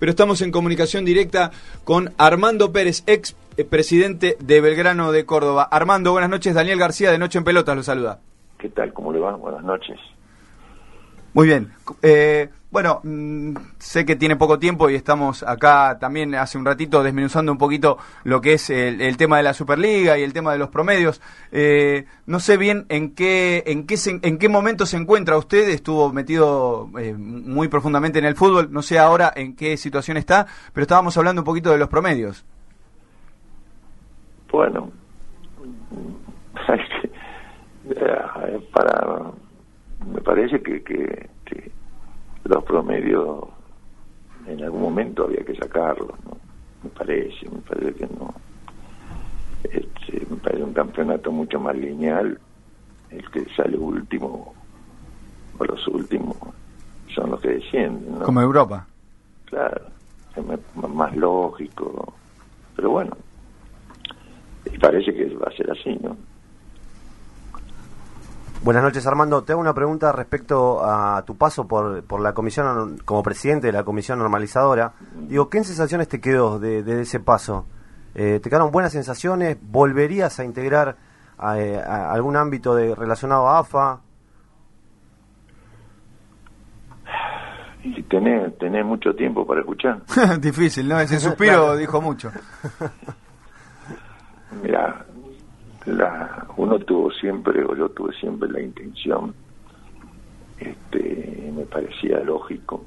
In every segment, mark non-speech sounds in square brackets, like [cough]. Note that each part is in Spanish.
pero estamos en comunicación directa con Armando Pérez, ex presidente de Belgrano de Córdoba. Armando, buenas noches. Daniel García de Noche en Pelotas lo saluda. ¿Qué tal? ¿Cómo le va? Buenas noches. Muy bien. Eh, bueno, mm, sé que tiene poco tiempo y estamos acá también hace un ratito desmenuzando un poquito lo que es el, tema de la Superliga y el tema de los promedios. Eh, no sé bien en qué en qué en qué momento se encuentra usted. Estuvo metido eh, muy profundamente en el fútbol. No sé ahora en qué situación está, pero estábamos hablando un poquito de los promedios. Bueno, [laughs] para me parece que, que los promedios en algún momento había que sacarlos, ¿no? Me parece, me parece que no. Este, me parece un campeonato mucho más lineal, el que sale último o los últimos son los que descienden, ¿no? Como Europa. Claro, es más lógico, pero bueno, y parece que va a ser así, ¿no? Buenas noches, Armando. Te hago una pregunta respecto a tu paso por, por la comisión, como presidente de la comisión normalizadora. Digo, ¿qué sensaciones te quedó de, ese paso? Eh, ¿Te quedaron buenas sensaciones? ¿Volverías a integrar a, eh, algún ámbito de, relacionado a AFA? Y tenés, mucho tiempo para escuchar. [laughs] Difícil, ¿no? Ese [laughs] suspiro dijo mucho. Mira, la, uno tuvo siempre, o yo tuve siempre la intención, este, me parecía lógico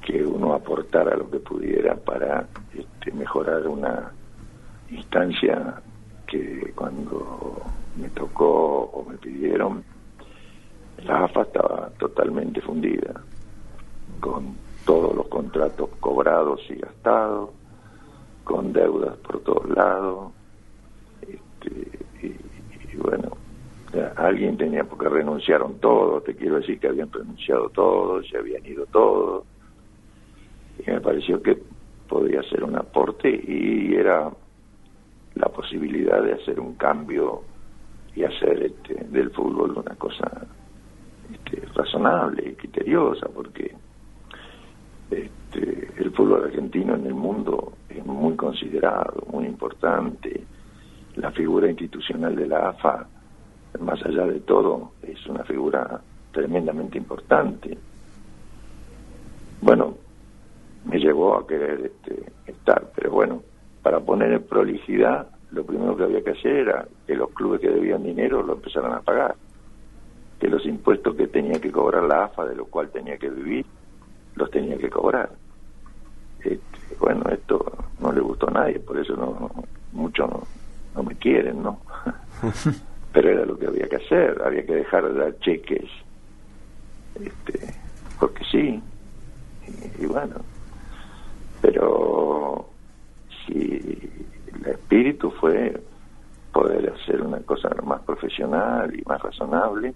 que uno aportara lo que pudiera para este, mejorar una instancia que cuando me tocó o me pidieron, la AFA estaba totalmente fundida, con todos los contratos cobrados y gastados, con deudas por todos lados, y, bueno, alguien tenía, porque renunciaron todos, te quiero decir que habían renunciado todos, se habían ido todos, y me pareció que podía ser un aporte y era la posibilidad de hacer un cambio y hacer este, del fútbol una cosa este, razonable y criteriosa, porque este, el fútbol argentino en el mundo es muy considerado, muy importante, la figura institucional de la AFA, más allá de todo, es una figura tremendamente importante. Bueno, me llevó a querer este, estar, pero bueno, para poner en prolijidad, lo primero que había que hacer era que los clubes que debían dinero lo empezaran a pagar, que los impuestos que tenía que cobrar la AFA, de lo cual tenía que vivir, los tenía que cobrar. Este, bueno, esto no le gustó a nadie, por eso no mucho no, no me quieren, ¿no? [laughs] Pero era lo que había que hacer, había que dejar de dar cheques, este, porque sí, y, bueno, pero si el espíritu fue poder hacer una cosa más profesional y más razonable,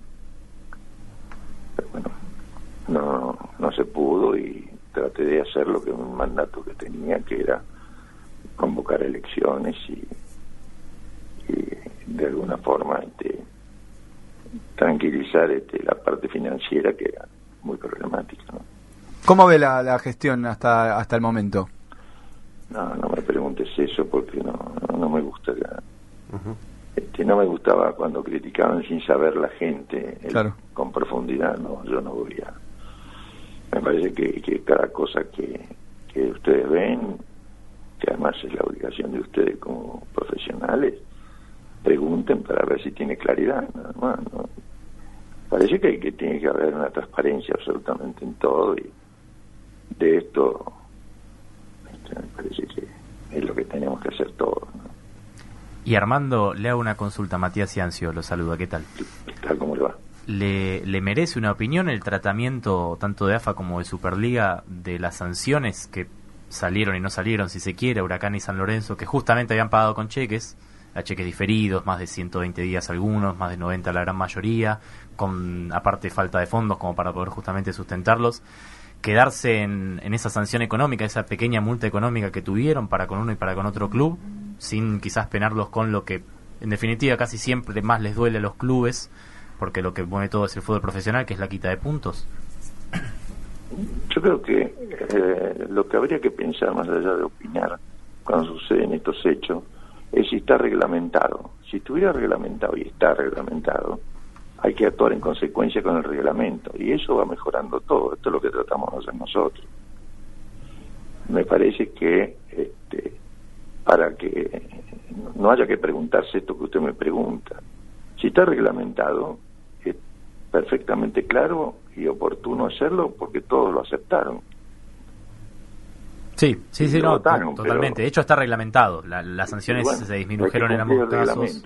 pero bueno, no, no se pudo y traté de hacer lo que un mandato que tenía, que era convocar elecciones y de alguna forma este, tranquilizar este, la parte financiera que era muy problemática. ¿no? ¿Cómo ve la, gestión hasta hasta el momento? No, no me preguntes eso porque no, no, me gusta. este, no me gustaba cuando criticaban sin saber la gente con profundidad. No, yo no voy a. Me parece que, que cada cosa que, que ustedes ven, que además es la obligación de ustedes como profesionales, pregunten para ver si tiene claridad, nada más. ¿no? Parece que, que tiene que haber una transparencia absolutamente en todo y de esto este, me parece que es lo que tenemos que hacer todos. Y Armando, le hago una consulta. Matías Ciancio lo saluda. ¿Qué tal? ¿Qué tal? ¿Cómo le va? ¿Le, ¿Le merece una opinión el tratamiento tanto de AFA como de Superliga de las sanciones que salieron y no salieron, si se quiere, Huracán y San Lorenzo, que justamente habían pagado con cheques? A cheques diferidos, más de 120 días algunos, más de 90 la gran mayoría, con aparte falta de fondos como para poder justamente sustentarlos. Quedarse en, esa sanción económica, esa pequeña multa económica que tuvieron para con uno y para con otro club, sin quizás penarlos con lo que en definitiva casi siempre más les duele a los clubes, porque lo que pone todo es el fútbol profesional, que es la quita de puntos. Yo creo que eh, lo que habría que pensar, más allá de opinar, cuando suceden estos hechos, es si está reglamentado. Si estuviera reglamentado y está reglamentado, hay que actuar en consecuencia con el reglamento. Y eso va mejorando todo. Esto es lo que tratamos de hacer nosotros. Me parece que este, para que no haya que preguntarse esto que usted me pregunta, si está reglamentado, es perfectamente claro y oportuno hacerlo porque todos lo aceptaron. Sí, sí, sí, no, totalmente. De hecho, está reglamentado. las sanciones se disminuyeron en ambos casos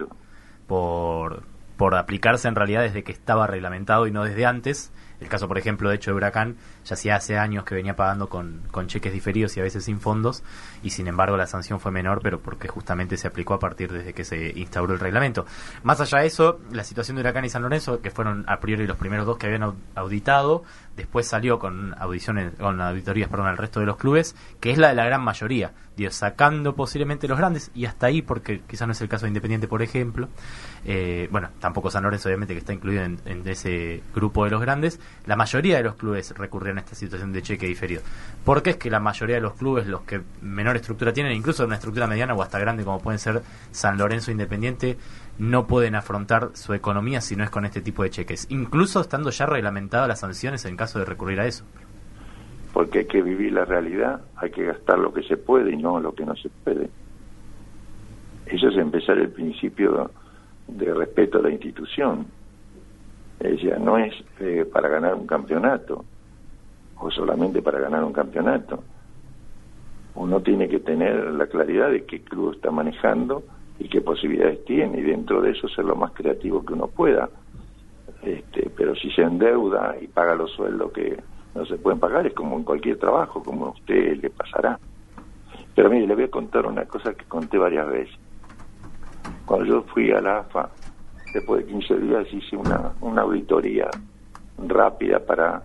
por, por aplicarse en realidad desde que estaba reglamentado y no desde antes. El caso, por ejemplo, de hecho de Huracán, ya hacía hace años que venía pagando con, con cheques diferidos y a veces sin fondos, y sin embargo la sanción fue menor, pero porque justamente se aplicó a partir desde que se instauró el reglamento. Más allá de eso, la situación de Huracán y San Lorenzo, que fueron a priori los primeros dos que habían auditado, después salió con audiciones, con auditorías perdón, al resto de los clubes, que es la de la gran mayoría, Dios, sacando posiblemente los grandes, y hasta ahí, porque quizás no es el caso de Independiente, por ejemplo, eh, bueno, tampoco San Lorenzo, obviamente, que está incluido en ese grupo de los grandes, la mayoría de los clubes recurrieron a esta situación de cheque diferido. Porque es que la mayoría de los clubes, los que menor estructura tienen, incluso una estructura mediana o hasta grande como pueden ser San Lorenzo Independiente, no pueden afrontar su economía si no es con este tipo de cheques, incluso estando ya reglamentadas las sanciones en caso de recurrir a eso. Porque hay que vivir la realidad, hay que gastar lo que se puede y no lo que no se puede. Eso es empezar el principio de respeto a la institución ella no es eh, para ganar un campeonato o solamente para ganar un campeonato. Uno tiene que tener la claridad de qué club está manejando y qué posibilidades tiene y dentro de eso ser lo más creativo que uno pueda. Este, pero si se endeuda y paga los sueldos que no se pueden pagar es como en cualquier trabajo, como a usted le pasará. Pero mire, le voy a contar una cosa que conté varias veces. Cuando yo fui a la AFA después de 15 días hice una, una auditoría rápida para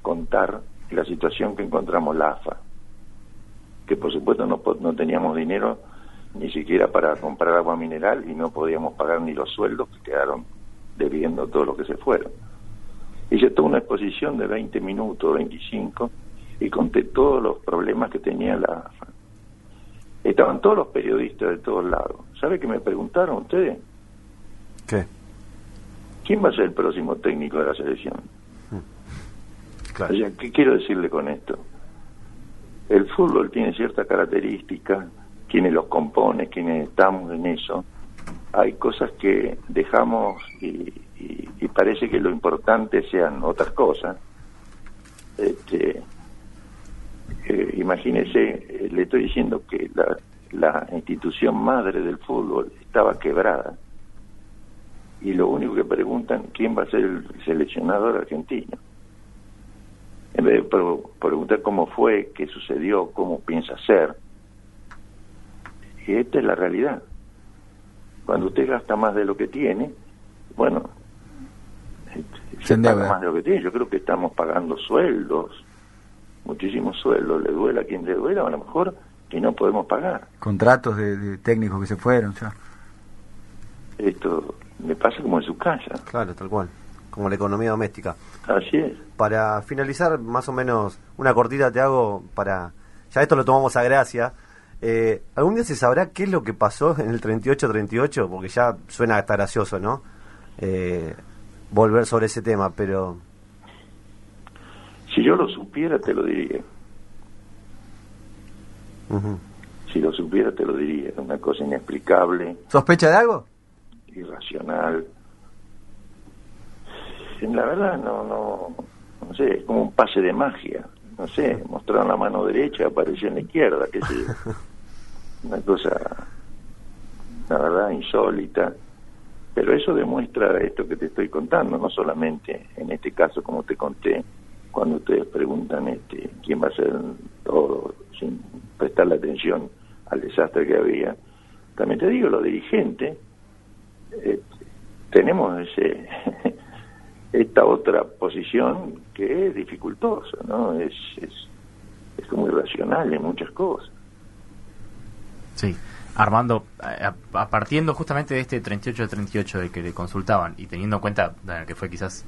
contar la situación que encontramos la AFA, que por supuesto no, teníamos dinero ni siquiera para comprar agua mineral y no podíamos pagar ni los sueldos que quedaron debiendo todo lo que se fueron. Hice toda una exposición de 20 minutos, 25, y conté todos los problemas que tenía la AFA. Estaban todos los periodistas de todos lados. ¿Sabe qué me preguntaron ustedes? ¿Quién va a ser el próximo técnico de la selección? Claro. ¿qué quiero decirle con esto? El fútbol tiene ciertas características, quienes los compone, quienes estamos en eso. Hay cosas que dejamos y, parece que lo importante sean otras cosas. Este, eh, imagínese, eh, le estoy diciendo que la institución madre del fútbol estaba quebrada y lo único que preguntan quién va a ser el seleccionador argentino. En vez de preguntar cómo fue, qué sucedió, cómo piensa ser. Y esta es la realidad. Cuando usted gasta más de lo que tiene, bueno, se paga más de lo que tiene. Yo creo que estamos pagando sueldos, muchísimos sueldos. Le duela a quien le duela, a lo mejor que no podemos pagar. Contratos de, de técnicos que se fueron, ya. Esto me pasa como en su casa. Claro, tal cual. Como la economía doméstica. Así es. Para finalizar, más o menos, una cortita te hago para. Ya esto lo tomamos a gracia. Eh, ¿Algún día se sabrá qué es lo que pasó en el 38-38? Porque ya suena hasta gracioso, ¿no? Eh, volver sobre ese tema, pero. Si yo lo supiera, te lo diría. Si lo supiera, te lo diría. Una cosa inexplicable. ¿Sospecha de algo? Irracional. La verdad, no, no, no sé, es como un pase de magia. No sé, mostraron la mano derecha, apareció en la izquierda, que sé [laughs] Una cosa, la verdad, insólita. Pero eso demuestra esto que te estoy contando, no solamente en este caso, como te conté, cuando ustedes preguntan este, quién va a ser todo sin prestarle atención al desastre que había. También te digo, los dirigentes eh, tenemos ese [laughs] esta otra posición que es dificultosa, ¿no? Es, es, es como irracional en muchas cosas. Sí. Armando, a, partiendo justamente de este 38-38 del que le consultaban y teniendo en cuenta que fue quizás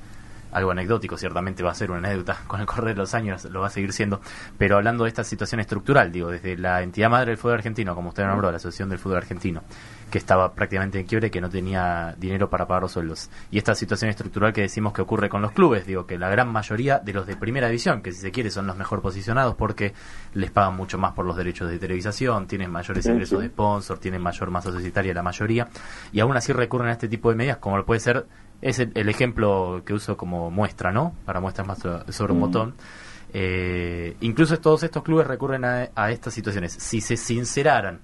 algo anecdótico, ciertamente va a ser una anécdota [laughs] con el correr de los años, lo va a seguir siendo, pero hablando de esta situación estructural, digo, desde la entidad madre del fútbol argentino, como usted nombró, la Asociación del Fútbol Argentino, que estaba prácticamente en quiebre, que no tenía dinero para pagar los sueldos. Y esta situación estructural que decimos que ocurre con los clubes, digo, que la gran mayoría de los de primera división, que si se quiere son los mejor posicionados porque les pagan mucho más por los derechos de televisación, tienen mayores ingresos de sponsor, tienen mayor masa societaria la mayoría, y aún así recurren a este tipo de medidas, como puede ser es el, ejemplo que uso como muestra, ¿no? Para muestras más sobre un mm. botón. Eh, incluso todos estos clubes recurren a, estas situaciones. Si se sinceraran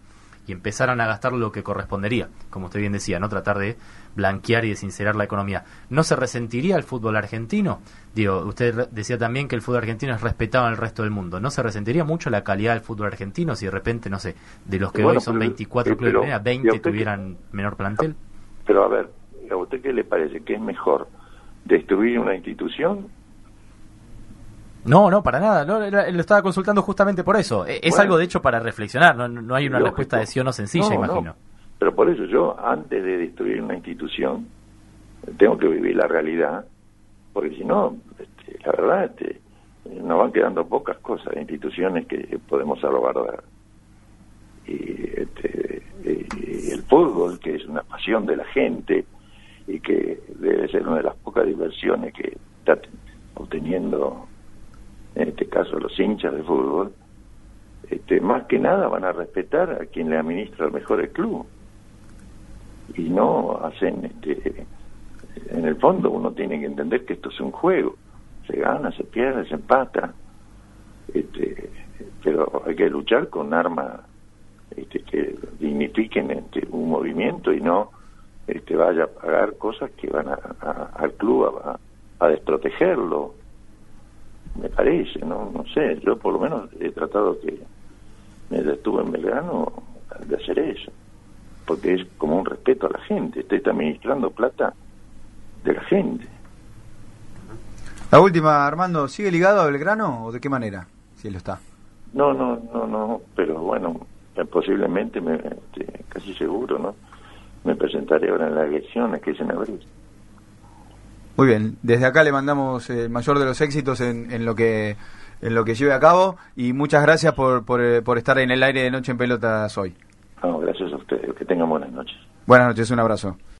y empezaran a gastar lo que correspondería, como usted bien decía, no tratar de blanquear y de sincerar la economía, ¿no se resentiría el fútbol argentino? Digo, usted decía también que el fútbol argentino es respetado en el resto del mundo. ¿No se resentiría mucho la calidad del fútbol argentino si de repente, no sé, de los que hoy son 24 clubes, 20 tuvieran menor plantel? Pero a ver, ¿A usted qué le parece? ¿Que es mejor destruir una institución? No, no, para nada. No, lo estaba consultando justamente por eso. E, es algo, de hecho, para reflexionar. No, hay una respuesta de sí o no sencilla, imagino. Pero por eso yo, antes de destruir una institución, tengo que vivir la realidad, porque si no, este, la verdad, este, nos van quedando pocas cosas, instituciones que podemos salvaguardar. Y, este, y el fútbol, que es una pasión de la gente, y que debe ser una de las pocas diversiones que está obteniendo en caso los hinchas de fútbol, este, más que nada van a respetar a quien le administra mejor el club. Y no hacen este en el fondo uno tiene que entender que esto es un juego. Se gana se pierde se empata. Este, pero hay que luchar con armas este, que dignifiquen este, un movimiento y no este, vaya a pagar cosas que van a, al club a, a, desprotegerlo. Me parece, no no sé, yo por lo menos he tratado que me estuve en Belgrano de hacer eso, porque es como un respeto a la gente, estoy administrando plata de la gente. La última, Armando, ¿sigue ligado a Belgrano o de qué manera? Si él lo está. No, no, no, no, pero bueno, posiblemente, me, este, casi seguro, ¿no? me presentaré ahora en las elecciones que es en abril. Muy bien, desde acá le mandamos el mayor de los éxitos en, en lo que en lo que lleve a cabo y muchas gracias por, por, eh, por estar en el aire de Noche en Pelotas hoy. No, gracias a ustedes, que tengan buenas noches. Buenas noches, un abrazo.